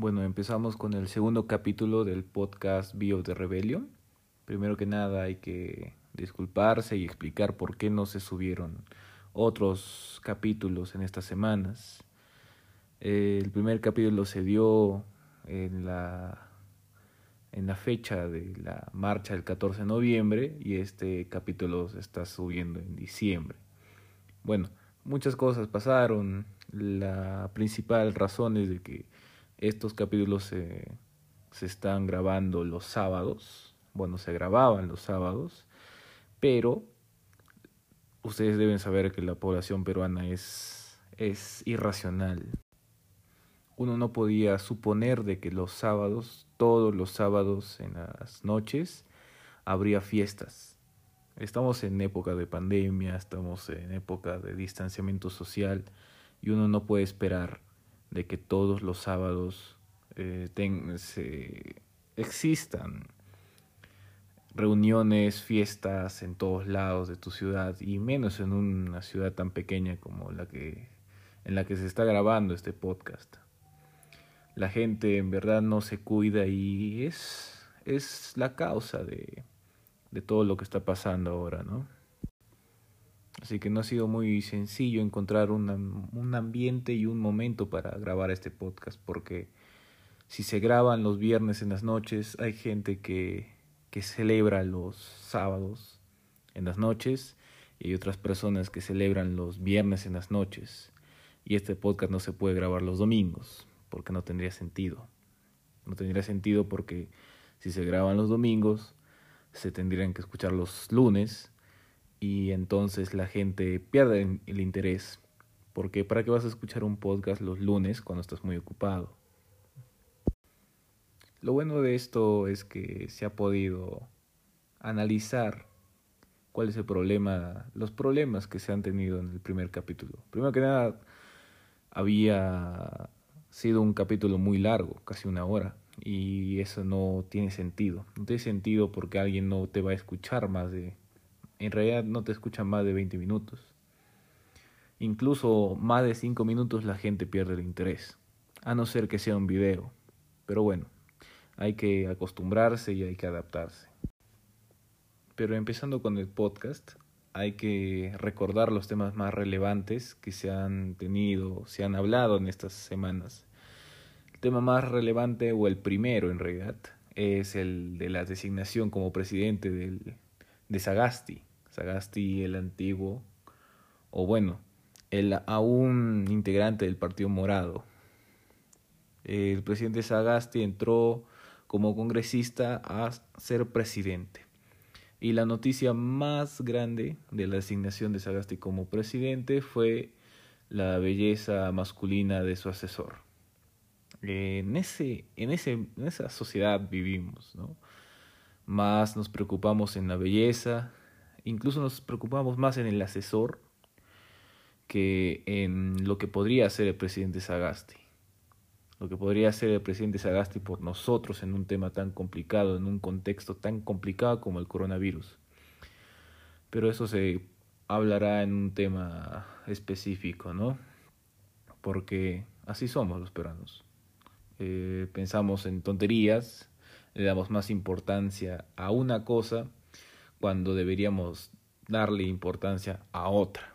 Bueno, empezamos con el segundo capítulo del podcast Bio de Rebellion. Primero que nada hay que disculparse y explicar por qué no se subieron otros capítulos en estas semanas. El primer capítulo se dio en la, en la fecha de la marcha del 14 de noviembre y este capítulo se está subiendo en diciembre. Bueno, muchas cosas pasaron. La principal razón es de que estos capítulos se, están grabando los sábados. Bueno, se grababan los sábados, pero ustedes deben saber que la población peruana es, es irracional. Uno no podía suponer de que los sábados, todos los sábados en las noches, habría fiestas. Estamos en época de pandemia, estamos en época de distanciamiento social y uno no puede esperar de que todos los sábados eh, se, existan reuniones, fiestas en todos lados de tu ciudad y menos en una ciudad tan pequeña como la que en la que se está grabando este podcast. La gente en verdad no se cuida y es es la causa de de todo lo que está pasando ahora, ¿no? Así que no ha sido muy sencillo encontrar un ambiente y un momento para grabar este podcast, porque si se graban los viernes en las noches, hay gente que, que celebra los sábados en las noches y hay otras personas que celebran los viernes en las noches. Y este podcast no se puede grabar los domingos, porque no tendría sentido. No tendría sentido porque si se graban los domingos, se tendrían que escuchar los lunes y entonces la gente pierde el interés. Porque ¿para qué vas a escuchar un podcast los lunes cuando estás muy ocupado? Lo bueno de esto es que se ha podido analizar cuál es el problema, los problemas que se han tenido en el primer capítulo. Primero que nada, había sido un capítulo muy largo, casi una hora, y eso no tiene sentido. No tiene sentido porque alguien no te va a escuchar más de en realidad no te escuchan más de 20 minutos. Incluso más de 5 minutos la gente pierde el interés, a no ser que sea un video. Pero bueno, hay que acostumbrarse y hay que adaptarse. Pero empezando con el podcast, hay que recordar los temas más relevantes que se han tenido, se han hablado en estas semanas. El tema más relevante, o el primero en realidad, es el de la designación como presidente del, de Sagasti. Sagasti el antiguo, o bueno, el aún integrante del Partido Morado. El presidente Sagasti entró como congresista a ser presidente. Y la noticia más grande de la designación de Sagasti como presidente fue la belleza masculina de su asesor. En, ese, en, ese, en esa sociedad vivimos, ¿no? Más nos preocupamos en la belleza, incluso nos preocupamos más en el asesor que en lo que podría hacer el presidente Sagasti. Lo que podría hacer el presidente Sagasti por nosotros en un tema tan complicado, en un contexto tan complicado como el coronavirus. Pero eso se hablará en un tema específico, ¿no? Porque así somos los peruanos. Eh, pensamos en tonterías, le damos más importancia a una cosa cuando deberíamos darle importancia a otra.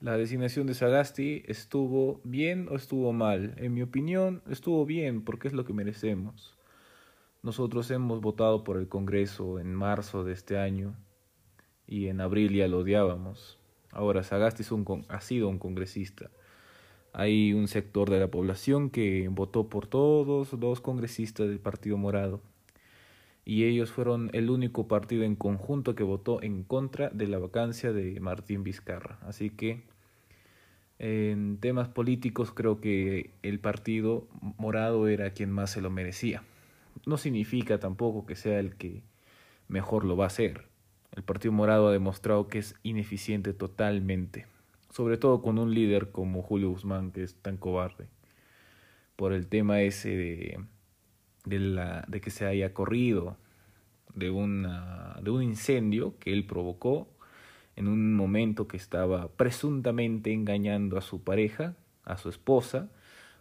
La designación de Sagasti estuvo bien o estuvo mal. En mi opinión, estuvo bien porque es lo que merecemos. Nosotros hemos votado por el Congreso en marzo de este año y en abril ya lo odiábamos. Ahora Sagasti es un, ha sido un congresista. Hay un sector de la población que votó por todos los congresistas del Partido Morado y ellos fueron el único partido en conjunto que votó en contra de la vacancia de Martín Vizcarra. Así que en temas políticos creo que el partido morado era quien más se lo merecía. No significa tampoco que sea el que mejor lo va a hacer. El partido morado ha demostrado que es ineficiente totalmente, sobre todo con un líder como Julio Guzmán que es tan cobarde, por el tema ese de de, la, de que se haya corrido de, una, de un incendio que él provocó en un momento que estaba presuntamente engañando a su pareja, a su esposa,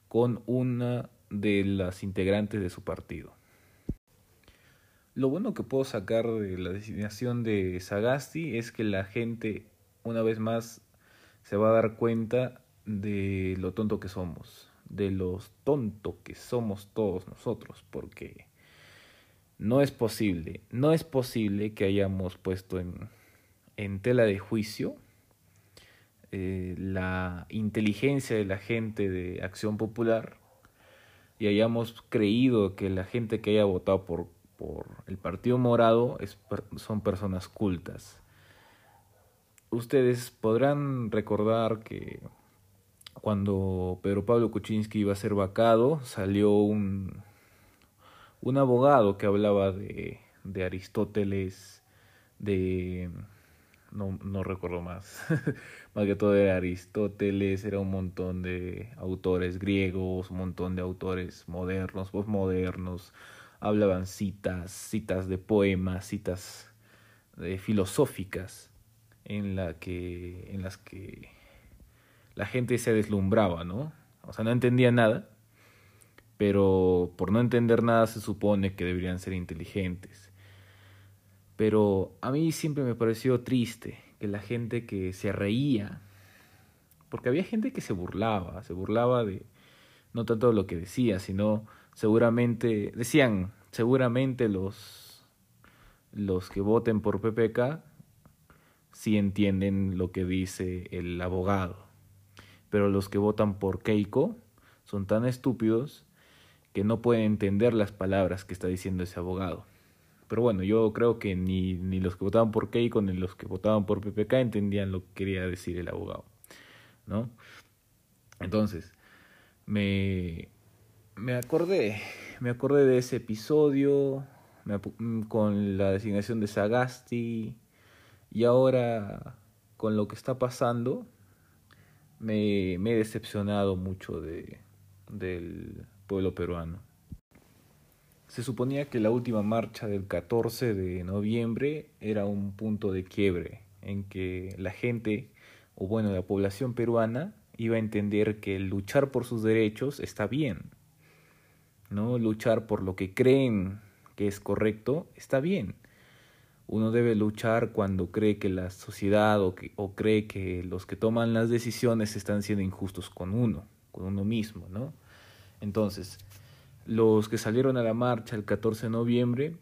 con una de las integrantes de su partido. Lo bueno que puedo sacar de la designación de Sagasti es que la gente, una vez más, se va a dar cuenta de lo tonto que somos, de los tonto que somos todos nosotros, porque no es posible, no es posible que hayamos puesto en, en tela de juicio eh, la inteligencia de la gente de Acción Popular y hayamos creído que la gente que haya votado por, por el Partido Morado es, son personas cultas. Ustedes podrán recordar que cuando Pedro Pablo Kuczynski iba a ser vacado, salió un, un abogado que hablaba de, de Aristóteles, de no, no recuerdo más. más que todo de Aristóteles, era un montón de autores griegos, un montón de autores modernos, postmodernos. Hablaban citas, citas de poemas, citas de filosóficas en, la que, en las que la gente se deslumbraba, ¿no? O sea, no entendía nada, pero por no entender nada se supone que deberían ser inteligentes. Pero a mí siempre me pareció triste que la gente que se reía, porque había gente que se burlaba, se burlaba de no tanto lo que decía, sino seguramente, decían, seguramente los, los que voten por PPK sí entienden lo que dice el abogado, pero los que votan por Keiko son tan estúpidos que no pueden entender las palabras que está diciendo ese abogado. Pero bueno, yo creo que ni, ni los que votaban por Keiko ni los que votaban por PPK entendían lo que quería decir el abogado. ¿No? Entonces, me, me acordé, me acordé de ese episodio con la designación de Sagasti y ahora con lo que está pasando me, he decepcionado mucho de, del pueblo peruano. Se suponía que la última marcha del 14 de noviembre era un punto de quiebre en que la gente, o bueno, la población peruana, iba a entender que luchar por sus derechos está bien. ¿no? Luchar por lo que creen que es correcto está bien. Uno debe luchar cuando cree que la sociedad o, que, o cree que los que toman las decisiones están siendo injustos con uno, con uno mismo, ¿no? Entonces, los que salieron a la marcha el 14 de noviembre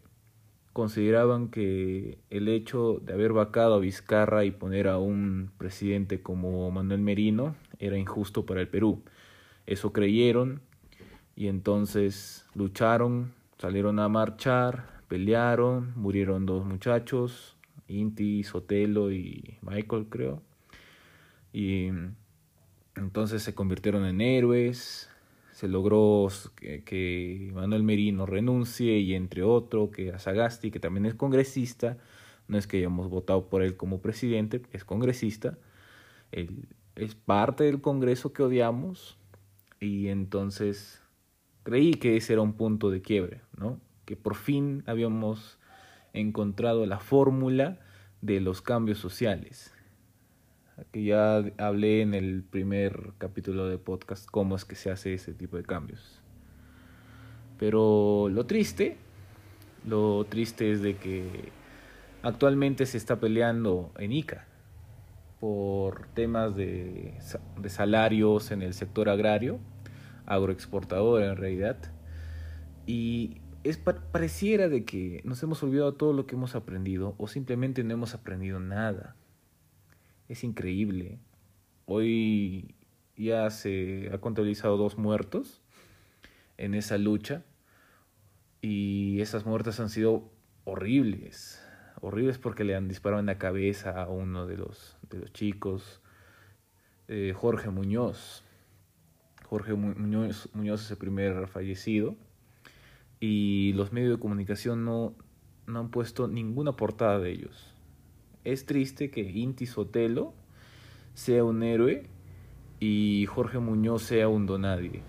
consideraban que el hecho de haber vacado a Vizcarra y poner a un presidente como Manuel Merino era injusto para el Perú. Eso creyeron y entonces lucharon, salieron a marchar, pelearon, murieron dos muchachos, Inti, Sotelo y Michael creo. Y entonces se convirtieron en héroes, se logró que, Manuel Merino renuncie y entre otro que a Sagasti, que también es congresista, no es que hayamos votado por él como presidente, es congresista, él es parte del Congreso que odiamos y entonces creí que ese era un punto de quiebre, ¿no? Que por fin habíamos encontrado la fórmula de los cambios sociales que ya hablé en el primer capítulo de podcast cómo es que se hace ese tipo de cambios. Pero lo triste, lo triste es de que actualmente se está peleando en ICA por temas de, de salarios en el sector agrario, agroexportador en realidad, y es pareciera de que nos hemos olvidado todo lo que hemos aprendido o simplemente no hemos aprendido nada es increíble. Hoy ya se ha contabilizado dos muertos en esa lucha y esas muertes han sido horribles, horribles porque le han disparado en la cabeza a uno de los, de los chicos, eh, Jorge Muñoz. Jorge Muñoz, Muñoz es el primer fallecido y los medios de comunicación no, no han puesto ninguna portada de ellos es triste que Inti Sotelo sea un héroe y Jorge Muñoz sea un donadie.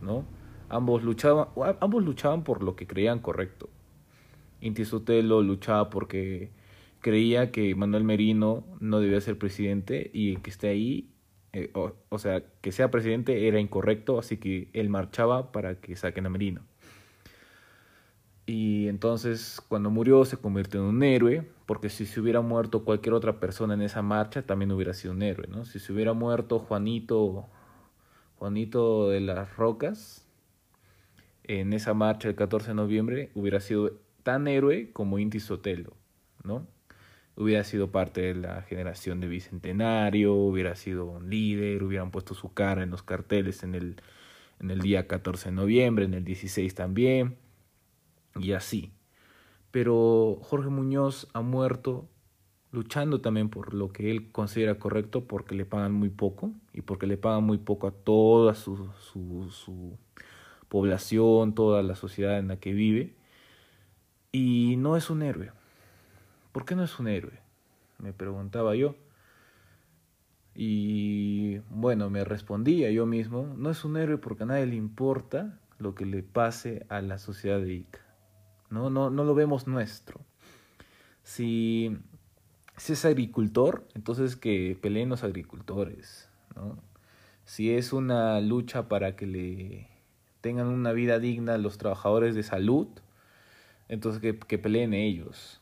¿No? Ambos luchaban, ambos luchaban por lo que creían correcto. Inti Sotelo luchaba porque creía que Manuel Merino no debía ser presidente y que esté ahí eh, o, sea, que sea presidente era incorrecto, así que él marchaba para que saquen a Merino. Y entonces cuando murió se convirtió en un héroe, porque si se hubiera muerto cualquier otra persona en esa marcha también hubiera sido un héroe, ¿no? Si se hubiera muerto Juanito, Juanito de las Rocas, en esa marcha del 14 de noviembre hubiera sido tan héroe como Inti Sotelo, ¿no? Hubiera sido parte de la generación de Bicentenario, hubiera sido un líder, hubieran puesto su cara en los carteles en el, en el día 14 de noviembre, en el 16 también, y así. Pero Jorge Muñoz ha muerto luchando también por lo que él considera correcto, porque le pagan muy poco y porque le pagan muy poco a toda su, su, su población, toda la sociedad en la que vive. Y no es un héroe, ¿Por qué no es un héroe? Me preguntaba yo. Y bueno, me respondía yo mismo, no es un héroe porque a nadie le importa lo que le pase a la sociedad de Ica. No, no, no lo vemos nuestro. Si, es agricultor, entonces que peleen los agricultores. Si es una lucha para que le tengan una vida digna los trabajadores de salud, entonces que peleen ellos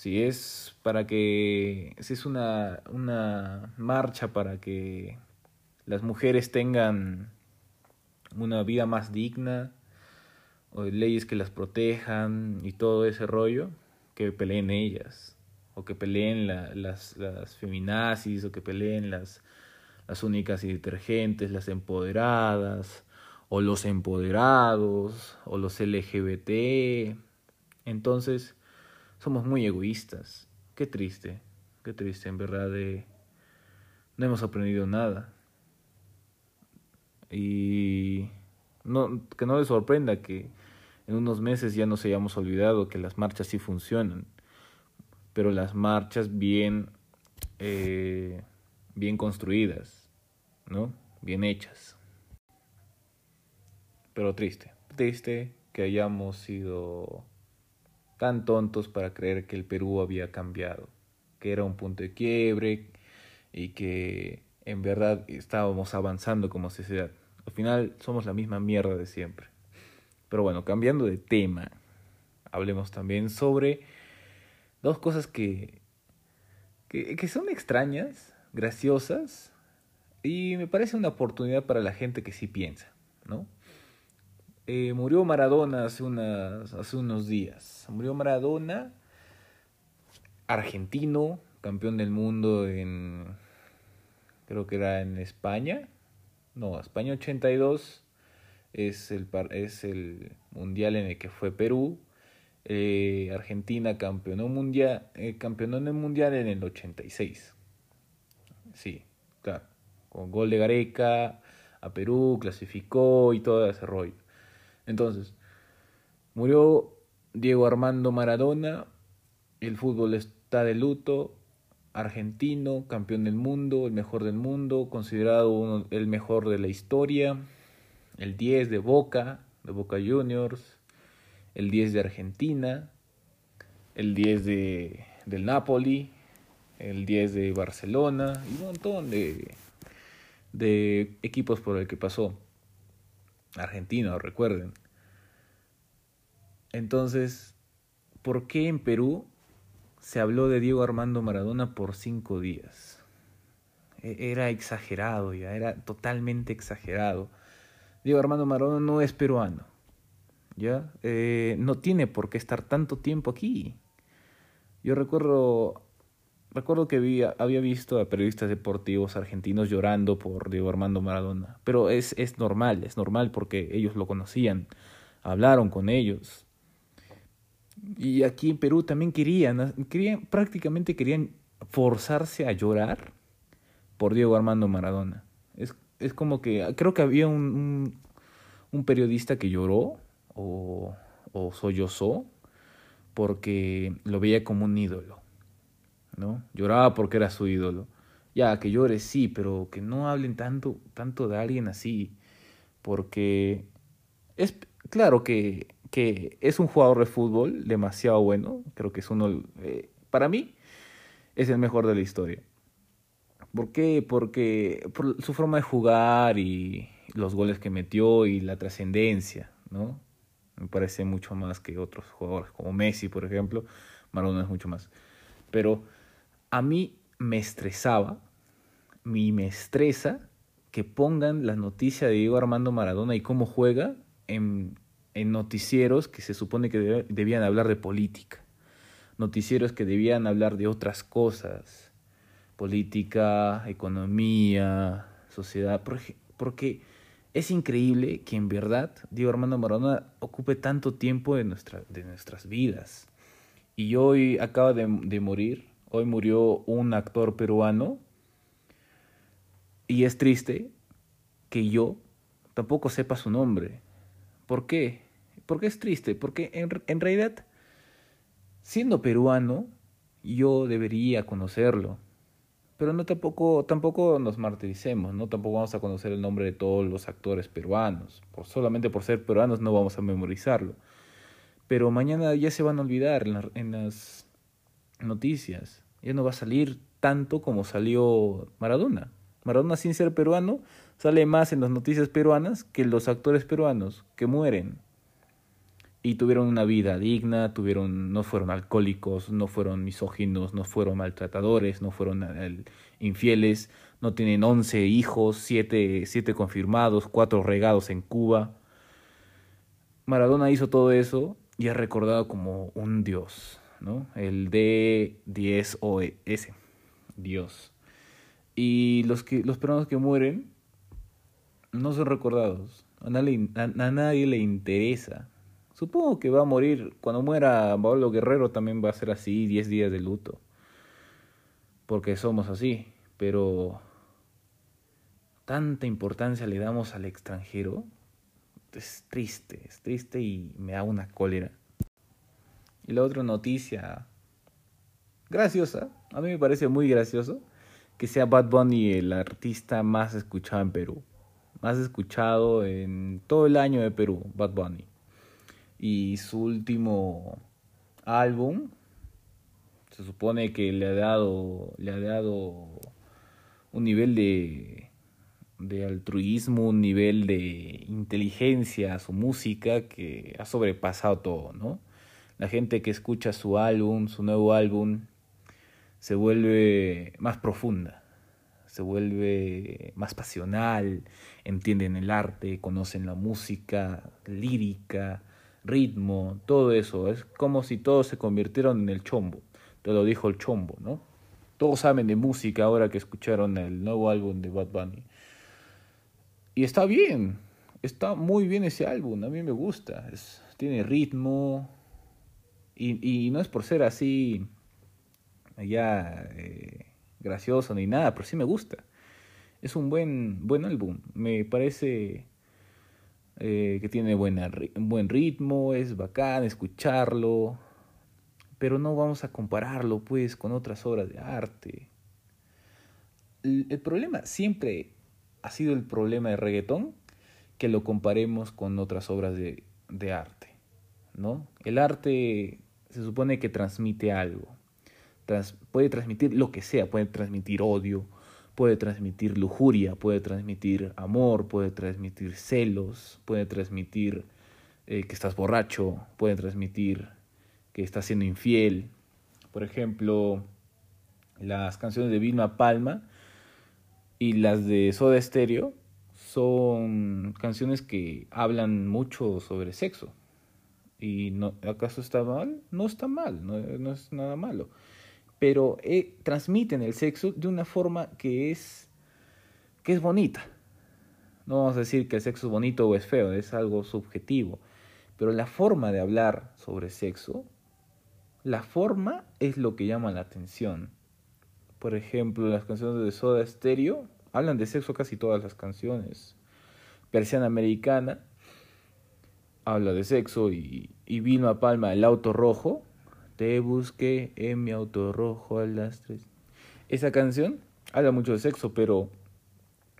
si es para que, si es una, una marcha para que las mujeres tengan una vida más digna, o leyes que las protejan y todo ese rollo, que peleen ellas, o que peleen las, las feminazis, o que peleen las, las únicas y detergentes, las empoderadas, o los empoderados, o los LGBT. Entonces, somos muy egoístas. Qué triste, qué triste, en verdad. De... No hemos aprendido nada. Y no, que no les sorprenda que en unos meses ya nos hayamos olvidado que las marchas sí funcionan, pero las marchas bien, eh, bien construidas, ¿no? Bien hechas. Pero triste, triste que hayamos sido tan tontos para creer que el Perú había cambiado, que era un punto de quiebre y que en verdad estábamos avanzando como sociedad. Al final somos la misma mierda de siempre. Pero bueno, cambiando de tema, hablemos también sobre dos cosas que, que, que son extrañas, graciosas, y me parece una oportunidad para la gente que sí piensa, ¿no? Eh, murió Maradona hace, hace unos días. Murió Maradona, argentino, campeón del mundo en, creo que era en España. No, España 82 es el, es el mundial en el que fue Perú. Eh, Argentina campeonó, mundial, eh, campeonó en el mundial en el 86. Sí, claro. Con gol de Gareca a Perú, clasificó y todo ese rollo. Entonces, murió Diego Armando Maradona, el fútbol está de luto, argentino, campeón del mundo, el mejor del mundo, considerado uno, el mejor de la historia, el 10 de Boca, de Boca Juniors, el 10 de Argentina, el 10 de, del Napoli, el 10 de Barcelona y un montón de, de equipos por el que pasó. Argentino, recuerden. Entonces, ¿por qué en Perú se habló de Diego Armando Maradona por cinco días? E-, era exagerado ya, era totalmente exagerado. Diego Armando Maradona no es peruano, ¿ya? Eh, no tiene por qué estar tanto tiempo aquí. Yo recuerdo, recuerdo que había visto a periodistas deportivos argentinos llorando por Diego Armando Maradona, pero es, es normal, es normal porque ellos lo conocían, hablaron con ellos, y aquí en Perú también querían, querían, prácticamente querían forzarse a llorar por Diego Armando Maradona. Es, es como que, creo que había un, un, periodista que lloró o, o sollozó porque lo veía como un ídolo, ¿no? Lloraba porque era su ídolo. Ya, que llore sí, pero que no hablen tanto, tanto de alguien así, porque es claro que que es un jugador de fútbol demasiado bueno, creo que es uno, eh, para mí, es el mejor de la historia. ¿Por qué? Porque por su forma de jugar y los goles que metió y la trascendencia, ¿no? Me parece mucho más que otros jugadores, como Messi, por ejemplo. Maradona es mucho más. Pero a mí me estresaba, y me estresa que pongan la noticia de Diego Armando Maradona y cómo juega en, en noticieros que se supone que debían hablar de política. Noticieros que debían hablar de otras cosas. Política, economía, sociedad. Porque es increíble que en verdad Diego Armando Maradona ocupe tanto tiempo de, nuestra, de nuestras vidas. Y hoy acaba de, de morir, hoy murió un actor peruano y es triste que yo tampoco sepa su nombre. ¿Por qué? ¿Por qué es triste? Porque en, realidad, siendo peruano, yo debería conocerlo pero no tampoco, tampoco nos martiricemos, ¿no? Tampoco vamos a conocer el nombre de todos los actores peruanos. Por, solamente por ser peruanos no vamos a memorizarlo. Pero mañana ya se van a olvidar en las noticias. Ya no va a salir tanto como salió Maradona. Maradona sin ser peruano sale más en las noticias peruanas que los actores peruanos que mueren y tuvieron una vida digna, tuvieron, no fueron alcohólicos, no fueron misóginos, no fueron maltratadores, no fueron infieles, no tienen once hijos, siete, siete confirmados, cuatro regados en Cuba. Maradona hizo todo eso y es recordado como un dios, ¿no? El D10OS, Dios. Y los, que, los peruanos que mueren no son recordados. A nadie, a nadie le interesa Supongo que va a morir, cuando muera Pablo Guerrero también va a ser así, 10 días de luto. Porque somos así, pero tanta importancia le damos al extranjero. Es triste, es triste y me da una cólera. Y la otra noticia graciosa, a mí me parece muy gracioso que sea Bad Bunny el artista más escuchado en Perú. Más escuchado en todo el año de Perú, Bad Bunny y su último álbum se supone que le ha dado le ha dado un nivel de de altruismo, un nivel de inteligencia a su música que ha sobrepasado todo, ¿no? La gente que escucha su álbum, su nuevo álbum, se vuelve más profunda, se vuelve más pasional, entienden el arte, conocen la música lírica, ritmo, todo eso. Es como si todos se convirtieron en el chombo. Te lo dijo el chombo, ¿no? Todos saben de música ahora que escucharon el nuevo álbum de Bad Bunny. Y está bien, está muy bien ese álbum, a mí me gusta. Es, tiene ritmo y, y no es por ser así ya eh, gracioso ni nada, pero sí me gusta. Es un buen, buen álbum, me parece eh, que tiene buena, buen ritmo, es bacán escucharlo, pero no vamos a compararlo pues con otras obras de arte. El, problema siempre ha sido el problema de reggaetón, que lo comparemos con otras obras de, de arte, ¿no? El arte se supone que transmite algo, Trans, puede transmitir lo que sea, puede transmitir odio, puede transmitir lujuria, puede transmitir amor, puede transmitir celos, puede transmitir eh, que estás borracho, puede transmitir que estás siendo infiel. Por ejemplo, las canciones de Vilma Palma y las de Soda Stereo son canciones que hablan mucho sobre sexo. ¿Y no, acaso está mal? No está mal, no, no es nada malo pero eh, transmiten el sexo de una forma que es, que es bonita. No vamos a decir que el sexo es bonito o es feo, es algo subjetivo. Pero la forma de hablar sobre sexo, la forma es lo que llama la atención. Por ejemplo, las canciones de Soda Stereo hablan de sexo casi todas las canciones. Persiana Americana habla de sexo y, y Vilma Palma, El Auto Rojo, te busqué en mi auto rojo a las tres. Esa canción habla mucho de sexo, pero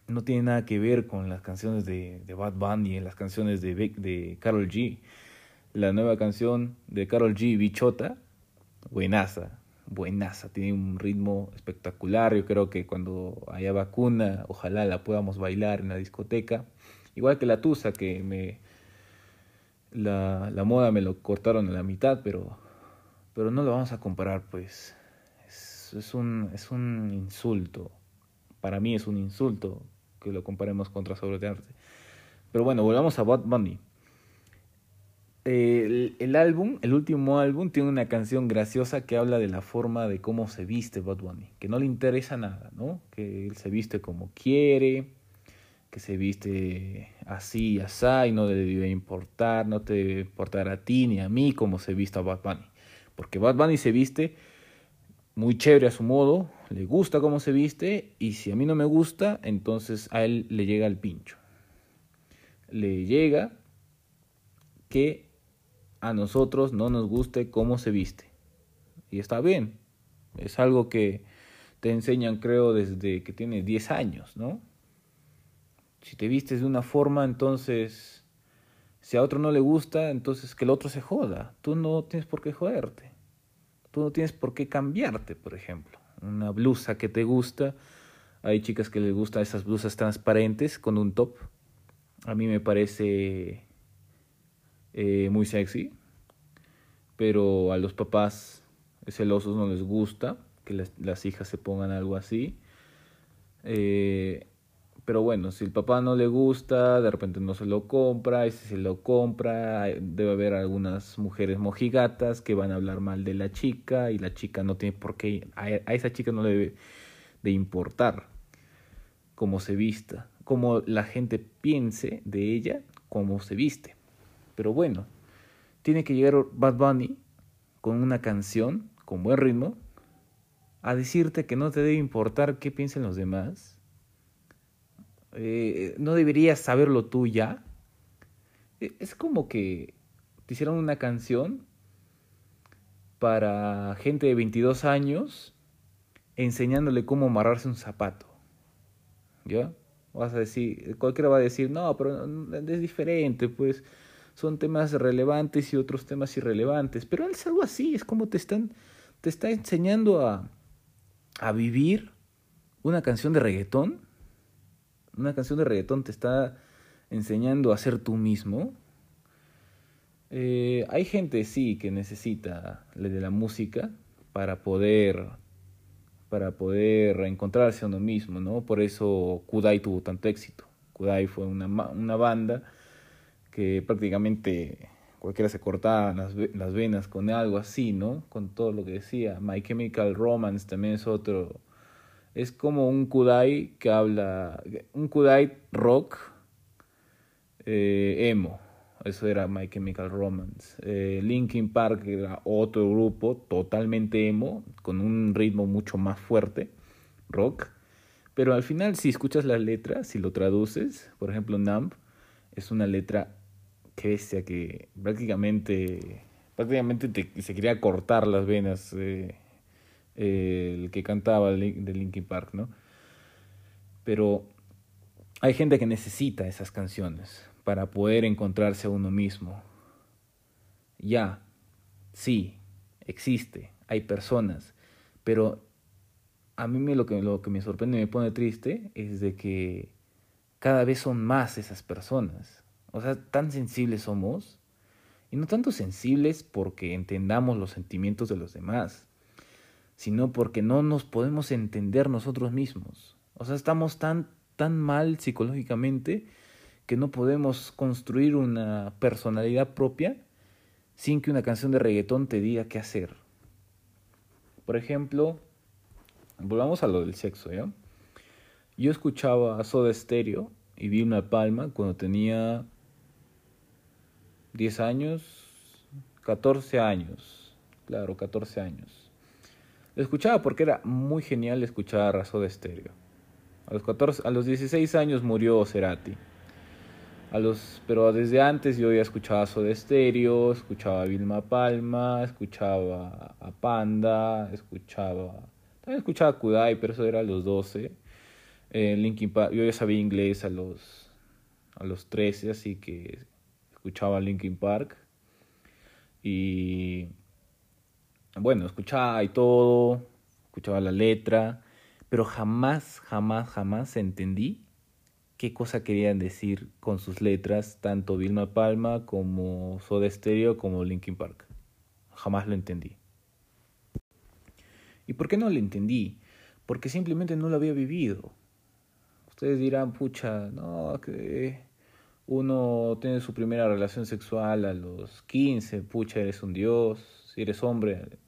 no tiene nada que ver con las canciones de, Bad Bunny, las canciones de, de Carol G. La nueva canción de Carol G, Bichota, buenaza, buenaza, tiene un ritmo espectacular. Yo creo que cuando haya vacuna, ojalá la podamos bailar en la discoteca. Igual que la Tusa, que me la, la moda me lo cortaron a la mitad, pero, pero no lo vamos a comparar, pues. Es, un, es un insulto. Para mí es un insulto que lo comparemos contra Sobre de Arte. Pero bueno, volvamos a Bad Bunny. El, el, álbum, el último álbum, tiene una canción graciosa que habla de la forma de cómo se viste Bad Bunny, que no le interesa nada, ¿no? Que él se viste como quiere, que se viste así y así, no le debe importar, no te debe importar a ti ni a mí cómo se vista Bad Bunny. Porque Bad Bunny se viste muy chévere a su modo, le gusta cómo se viste, y si a mí no me gusta, entonces a él le llega el pincho. Le llega que a nosotros no nos guste cómo se viste. Y está bien. Es algo que te enseñan, creo, desde que tienes 10 años, ¿no? Si te vistes de una forma, entonces, si a otro no le gusta, entonces que el otro se joda. Tú no tienes por qué joderte. Tú no tienes por qué cambiarte, por ejemplo. Una blusa que te gusta. Hay chicas que les gustan esas blusas transparentes con un top. A mí me parece eh, muy sexy. Pero a los papás celosos no les gusta que las, las hijas se pongan algo así. Eh, pero bueno, si el papá no le gusta, de repente no se lo compra, y si se lo compra, debe haber algunas mujeres mojigatas que van a hablar mal de la chica y la chica no tiene por qué, a, esa chica no le debe de importar cómo se vista, cómo la gente piense de ella, cómo se viste. Pero bueno, tiene que llegar Bad Bunny con una canción, con buen ritmo, a decirte que no te debe importar qué piensen los demás eh, no deberías saberlo tú ya. E, es como que te hicieron una canción para gente de 22 años enseñándole cómo amarrarse un zapato. ¿Ya? Vas a decir, cualquiera va a decir, no, pero es diferente, pues son temas relevantes y otros temas irrelevantes. Pero es algo así, es como te están, te está enseñando a, a vivir una canción de reggaetón una canción de reggaetón te está enseñando a ser tú mismo. Eh, hay gente, sí, que necesita de la música para poder para poder encontrarse a uno mismo, ¿no? Por eso Kudai tuvo tanto éxito. Kudai fue una, una banda que prácticamente cualquiera se cortaba las, las venas con algo así, ¿no? Con todo lo que decía. My Chemical Romance también es otro es como un Kudai que habla, un Kudai rock eh, emo. Eso era My Chemical Romance. Eh, Linkin Park era otro grupo totalmente emo, con un ritmo mucho más fuerte, rock. Pero al final, si escuchas las letras, si lo traduces, por ejemplo, Numb, es una letra que que prácticamente, prácticamente te, se quería cortar las venas. Eh, el que cantaba de Linkin Park, ¿no? Pero hay gente que necesita esas canciones para poder encontrarse a uno mismo. Ya, sí, existe, hay personas, pero a mí me, lo, que, lo que me sorprende y me pone triste es de que cada vez son más esas personas. O sea, tan sensibles somos. Y no tanto sensibles porque entendamos los sentimientos de los demás, sino porque no nos podemos entender nosotros mismos. O sea, estamos tan, tan mal psicológicamente que no podemos construir una personalidad propia sin que una canción de reggaetón te diga qué hacer. Por ejemplo, volvamos a lo del sexo, ¿ya? Yo escuchaba Soda Stereo y vi una palma cuando tenía 10 años, 14 años, claro, 14 años. Lo escuchaba porque era muy genial escuchar a Soda Stereo. A los, 14, a los 16 años murió Cerati. A los, pero desde antes yo ya escuchaba Soda Stereo, escuchaba a Vilma Palma, escuchaba a Panda, escuchaba... También escuchaba a Kudai, pero eso era a los 12. Eh, Linkin Park, yo ya sabía inglés a los, a los 13, así que escuchaba Linkin Park. Y bueno, escuchaba y todo, escuchaba la letra, pero jamás, jamás, jamás entendí qué cosa querían decir con sus letras, tanto Vilma Palma como Soda Stereo como Linkin Park. Jamás lo entendí. ¿Y por qué no lo entendí? Porque simplemente no lo había vivido. Ustedes dirán, pucha, no, que uno tiene su primera relación sexual a los 15, pucha, eres un dios. Si eres hombre,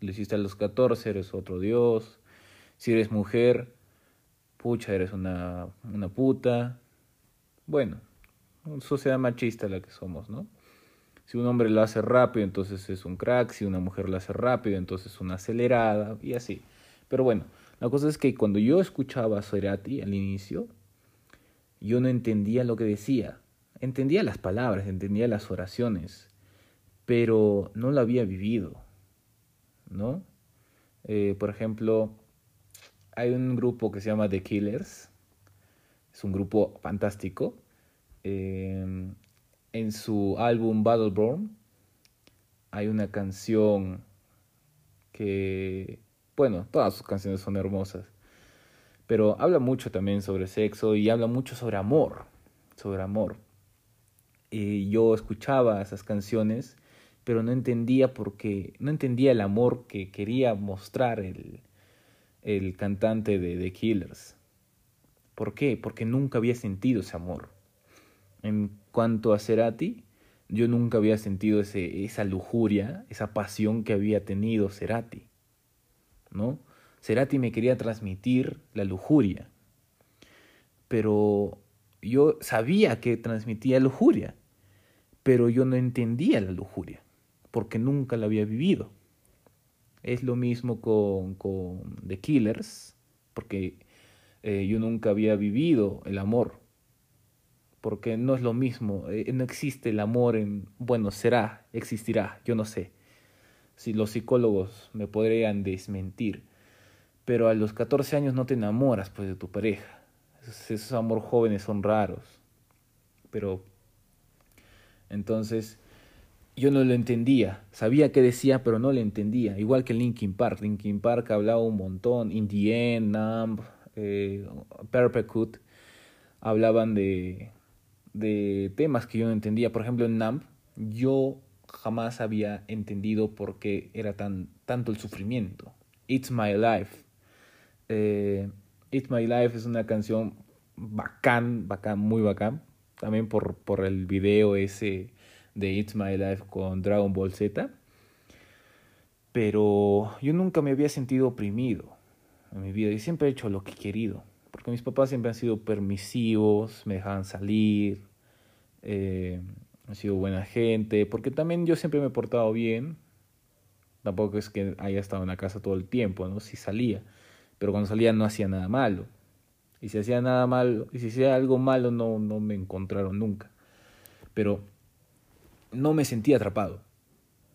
lo hiciste a los 14, eres otro dios. Si eres mujer, pucha, eres una, una puta. Bueno, una sociedad machista la que somos, ¿no? Si un hombre lo hace rápido, entonces es un crack. Si una mujer lo hace rápido, entonces es una acelerada y así. Pero bueno, la cosa es que cuando yo escuchaba a Cerati al inicio, yo no entendía lo que decía. Entendía las palabras, entendía las oraciones, pero no lo había vivido, ¿no? Eh, por ejemplo, hay un grupo que se llama The Killers. Es un grupo fantástico. Em, en su álbum Battleborn hay una canción que, bueno, todas sus canciones son hermosas, pero habla mucho también sobre sexo y habla mucho sobre amor, sobre amor. Y yo escuchaba esas canciones, pero no entendía por qué, no entendía el amor que quería mostrar el, el cantante de The Killers. ¿Por qué? Porque nunca había sentido ese amor. En cuanto a Cerati, yo nunca había sentido ese, esa lujuria, esa pasión que había tenido Cerati. ¿No? Cerati me quería transmitir la lujuria. Pero yo sabía que transmitía lujuria, pero yo no entendía la lujuria, porque nunca la había vivido. Es lo mismo con, con The Killers, porque eh, yo nunca había vivido el amor, porque no es lo mismo, eh, no existe el amor en, bueno, será, existirá, yo no sé. Si los psicólogos me podrían desmentir, pero a los 14 años no te enamoras pues de tu pareja. Esos, esos amor jóvenes son raros. Pero entonces yo no lo entendía. Sabía qué decía, pero no lo entendía. Igual que Linkin Park. Linkin Park hablaba un montón. In the End, Numb, eh, Perpecut. Hablaban de, de temas que yo no entendía. Por ejemplo, en Numb, yo jamás había entendido por qué era tan, tanto el sufrimiento. It's My Life. Eh, It's My Life es una canción bacán, bacán, muy bacán. También por, por el video ese de It's My Life con Dragon Ball Z. Pero yo nunca me había sentido oprimido en mi vida y siempre he hecho lo que he querido. Porque mis papás siempre han sido permisivos, me dejaban salir, eh, han sido buena gente, porque también yo siempre me he portado bien. Tampoco es que haya estado en la casa todo el tiempo, ¿no? Si salía, pero cuando salía no hacía nada malo. Y si hacía nada malo, y si hacía algo malo no, no me encontraron nunca. Pero no me sentía atrapado,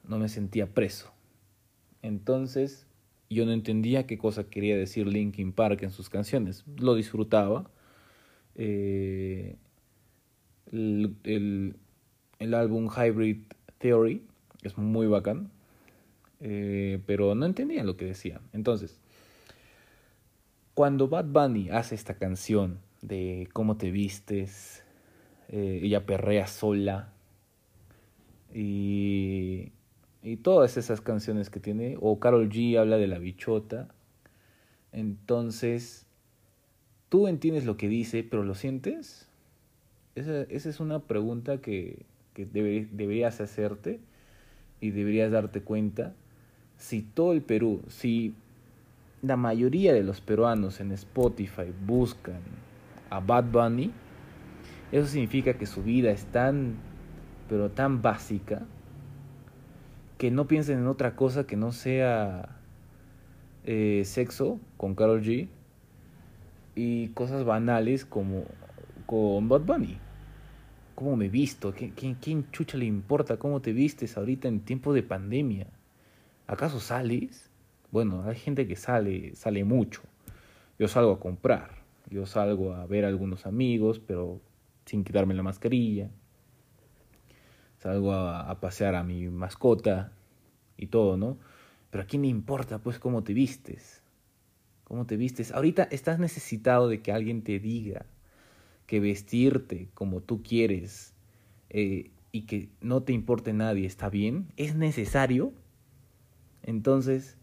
no me sentía preso. Entonces yo no entendía qué cosa quería decir Linkin Park en sus canciones. Lo disfrutaba. Eh, el, el, álbum Hybrid Theory es muy bacán, eh, pero no entendía lo que decía. Entonces, cuando Bad Bunny hace esta canción de cómo te vistes, eh, ella perrea sola, y, y todas esas canciones que tiene, o Carol G habla de la bichota, entonces, ¿tú entiendes lo que dice, pero lo sientes? Esa, esa es una pregunta que, que deberías hacerte y deberías darte cuenta si todo el Perú, si la mayoría de los peruanos en Spotify buscan a Bad Bunny, eso significa que su vida es tan pero tan básica, que no piensen en otra cosa que no sea eh, sexo con Carol G y cosas banales como con Bad Bunny. ¿Cómo me visto? ¿Quién, ¿Quién chucha le importa cómo te vistes ahorita en tiempo de pandemia? ¿Acaso sales? Bueno, hay gente que sale, sale mucho. Yo salgo a comprar, yo salgo a ver a algunos amigos, pero sin quitarme la mascarilla salgo a, pasear a mi mascota y todo, ¿no? Pero a quién le importa, pues, cómo te vistes. Cómo te vistes. Ahorita estás necesitado de que alguien te diga que vestirte como tú quieres eh, y que no te importe nadie está bien. Es necesario. Entonces,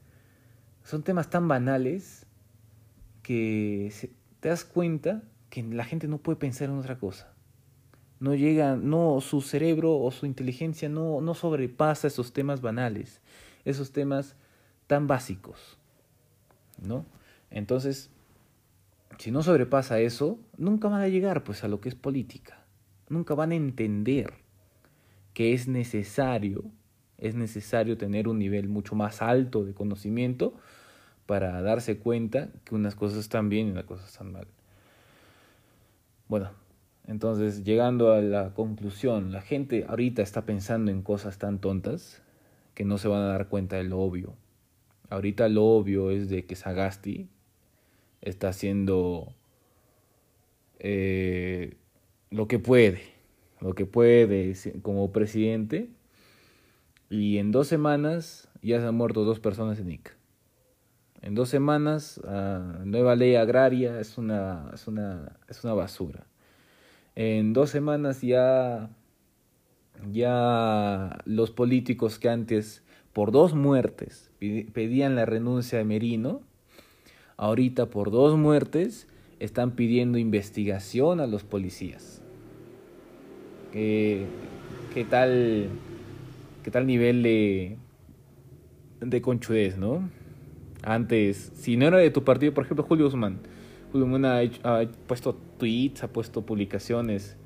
son temas tan banales que te das cuenta que la gente no puede pensar en otra cosa. No llega, no, su cerebro o su inteligencia no, no sobrepasa esos temas banales, esos temas tan básicos, ¿no? Entonces, si no sobrepasa eso, nunca van a llegar pues a lo que es política. Nunca van a entender que es necesario, es necesario tener un nivel mucho más alto de conocimiento para darse cuenta que unas cosas están bien y unas cosas están mal. Bueno, entonces llegando a la conclusión, la gente ahorita está pensando en cosas tan tontas que no se van a dar cuenta de lo obvio. Ahorita lo obvio es de que Sagasti está haciendo eh, lo que puede, lo que puede como presidente. Y en dos semanas ya se han muerto dos personas en Ica. En dos semanas, uh, nueva ley agraria es una, es, una, es una basura. En dos semanas ya, ya los políticos que antes por dos muertes pedían la renuncia de Merino, ahorita por dos muertes están pidiendo investigación a los policías. ¿Qué, qué tal, qué tal nivel de, de conchudez, no? Antes, si no era de tu partido, por ejemplo, Julio Guzmán. Julio Guzmán ha, puesto tweets, ha puesto publicaciones.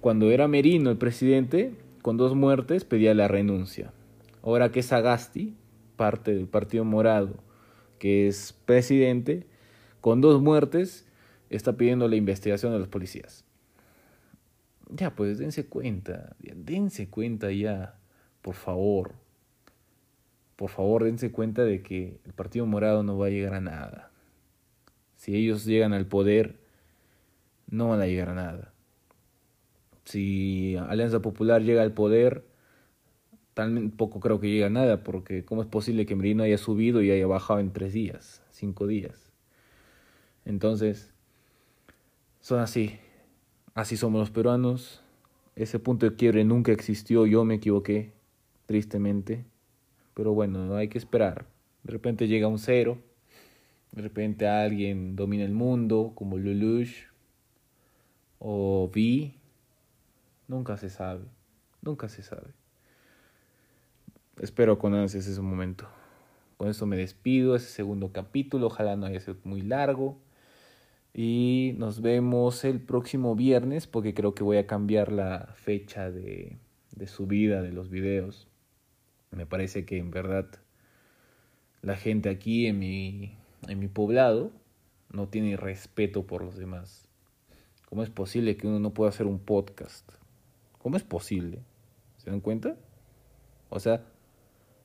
Cuando era Merino el presidente, con dos muertes pedía la renuncia. Ahora que es Agasti, parte del Partido Morado, que es presidente, con dos muertes, está pidiendo la investigación de los policías. Ya, pues dense cuenta, dense cuenta ya, por favor por favor dense cuenta de que el Partido Morado no va a llegar a nada. Si ellos llegan al poder, no van a llegar a nada. Si Alianza Popular llega al poder, tampoco creo que llegue a nada, porque ¿cómo es posible que Merino haya subido y haya bajado en tres días, cinco días? Entonces, son así. Así somos los peruanos. Ese punto de quiebre nunca existió, yo me equivoqué, tristemente. Pero bueno, hay que esperar. De repente llega un cero. De repente alguien domina el mundo, como Lelouch o Vi. Nunca se sabe. Nunca se sabe. Espero con ansias ese momento. Con esto me despido, ese segundo capítulo. Ojalá no haya sido muy largo. Y nos vemos el próximo viernes porque creo que voy a cambiar la fecha de, de subida de los videos. Me parece que en verdad la gente aquí en mi, en mi poblado no tiene respeto por los demás. ¿Cómo es posible que uno no pueda hacer un podcast? ¿Cómo es posible? ¿Se dan cuenta? O sea,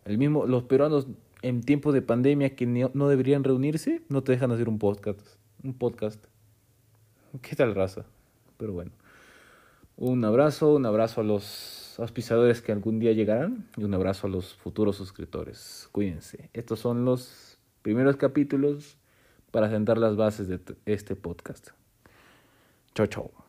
el mismo, los peruanos en tiempos de pandemia que no deberían reunirse, no te dejan hacer un podcast. Un podcast. ¿Qué tal raza? Pero bueno. Un abrazo, un abrazo a los auspiciadores que algún día llegarán y un abrazo a los futuros suscriptores. Cuídense. Estos son los primeros capítulos para sentar las bases de este podcast. Chao, chao.